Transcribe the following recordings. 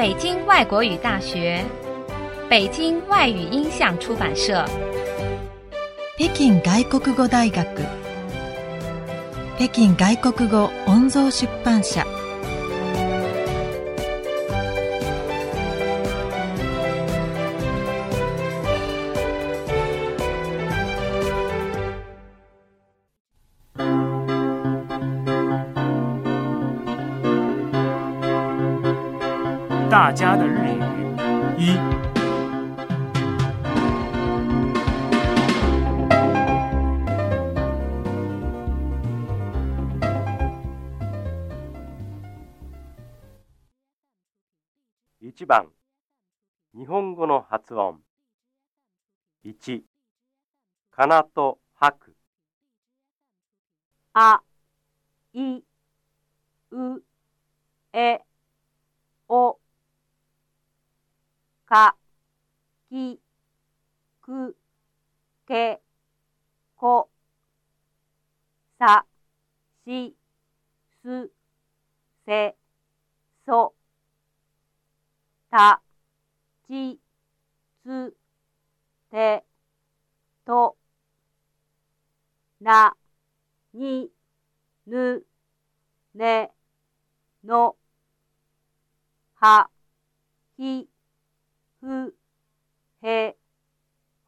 北京外国语大学、北京外语音像出版社、北京外国语大学、北京外国语音像出版社。大家的日语。一，1番。日本語の発音。1かなと吐く。あ、い、う、え、お、か、き、く、け、こ、さ、し、す、せ、そ、た、ち、つ、て、と、な、に、ぬ、ね、の、は、ひ、ふ、へ、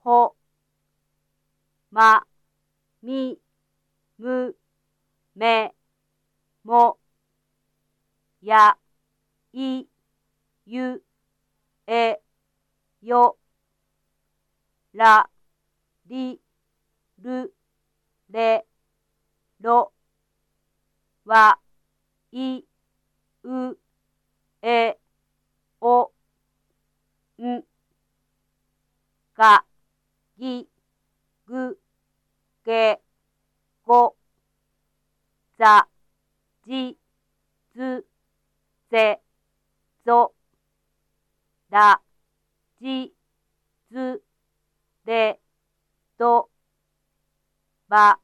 ほ、ま、み、む、め、も、や、い、ゆ、え、よ、ら、り、る、れ、ろ、わ、い、う、え、お、ん、が、ぎ、ぐ、げ、ご、ざ、じ、ず、ぜ、ぞ、ら、じ、ず、れ、ど、ば、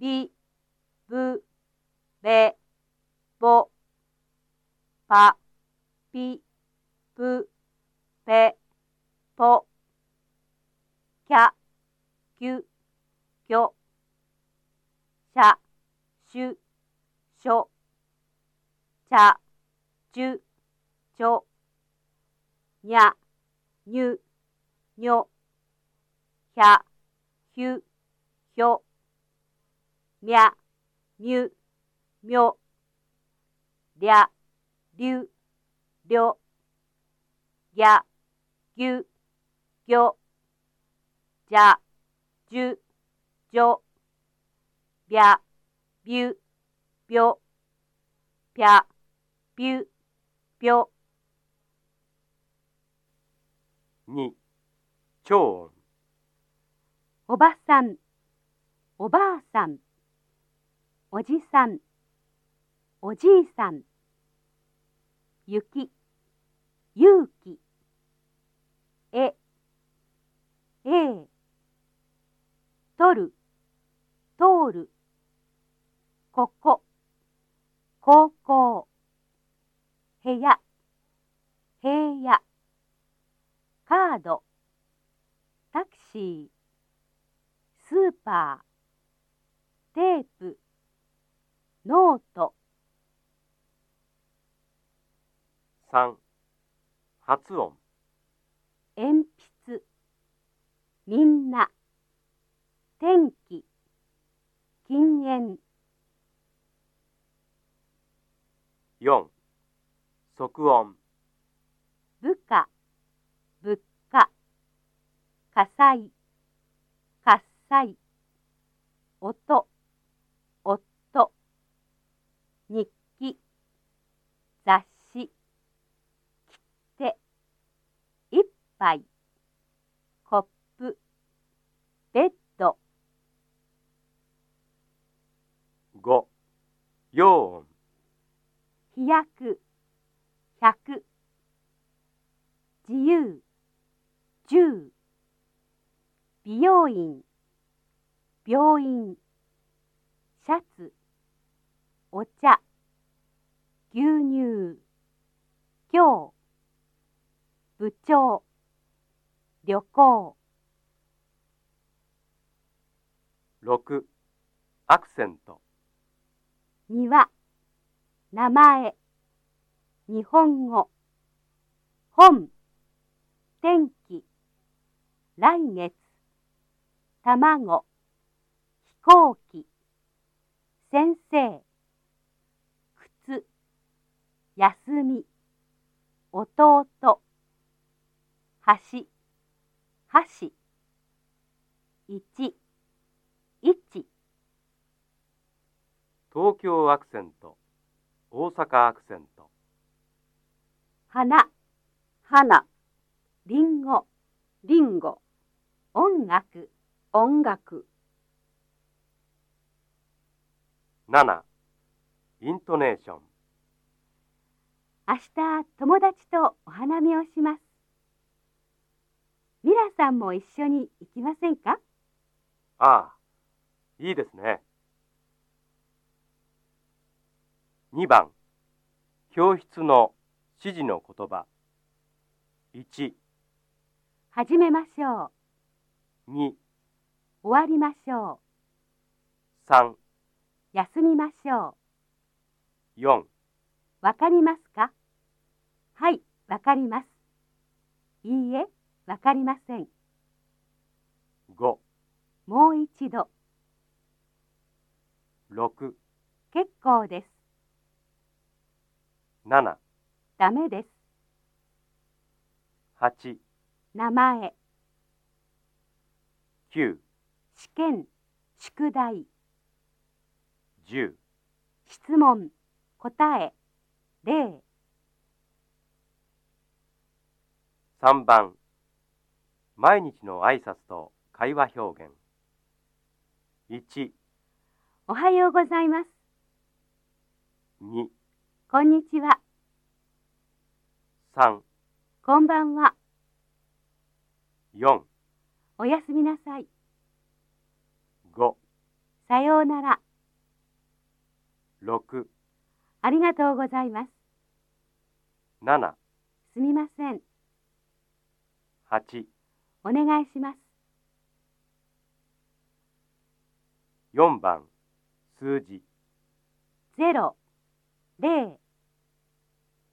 び、ぶ、べ、ぼ、ぱ、ぴ、ぷ、ぺ、ぽ、きゅ、きょ、しゃ、しゅ、しょ、ちゃ、ちゅ、ちょ、にゃ、にゅ、にょ、ひゃ、ひゅ、ひょ、みゃ、みゅ、みょ、りゃ、りゅ、りょ、ぎゃ、ぎゅ、ぎょ、じゃ、じゅ、じょ、びゃ、びゅ、びょ、ぴゃ、びゅ、びょ、2超音おばさん、おばあさん、おじさん、おじいさん、雪、勇気、え、ええ、取る、通る、ここ、高校、部屋、平野、カード、タクシー、スーパー、テープ、ノート、3発音。鉛筆、みんな、天気、禁煙、4即音。部下、物価、火災、喝采、音、夫、日記、雑誌、切手、一杯、4飛躍。百。自由。十。美容院。病院。シャツ。お茶。牛乳。今日。部長。旅行。6アクセント。庭、名前、日本語、本、天気、来月、卵、飛行機、先生、靴、休み、弟、橋、橋、一。東京アクセント大阪アクセント。花花。りんごりんご音楽音楽。7イントネーション。明日友達とお花見をします。ミラさんも一緒に行きませんか？ああいいですね2番教室の指示の言葉。1、始めましょう。2、終わりましょ3、う休みましょ4、うわかりますか？はいわかります。いいえわかりません。5、もう一度。6、結構です7、ダメです。8、名前。9、試験。宿題。10質問。答え。例。3番。毎日の挨拶と会話表現。1、おはようございます。2、こんにちは。3、こんばんは。4、おやすみなさい。5、さようなら。6、ありがとうございます。7、すみません。8、お願いします。4番数字0、0、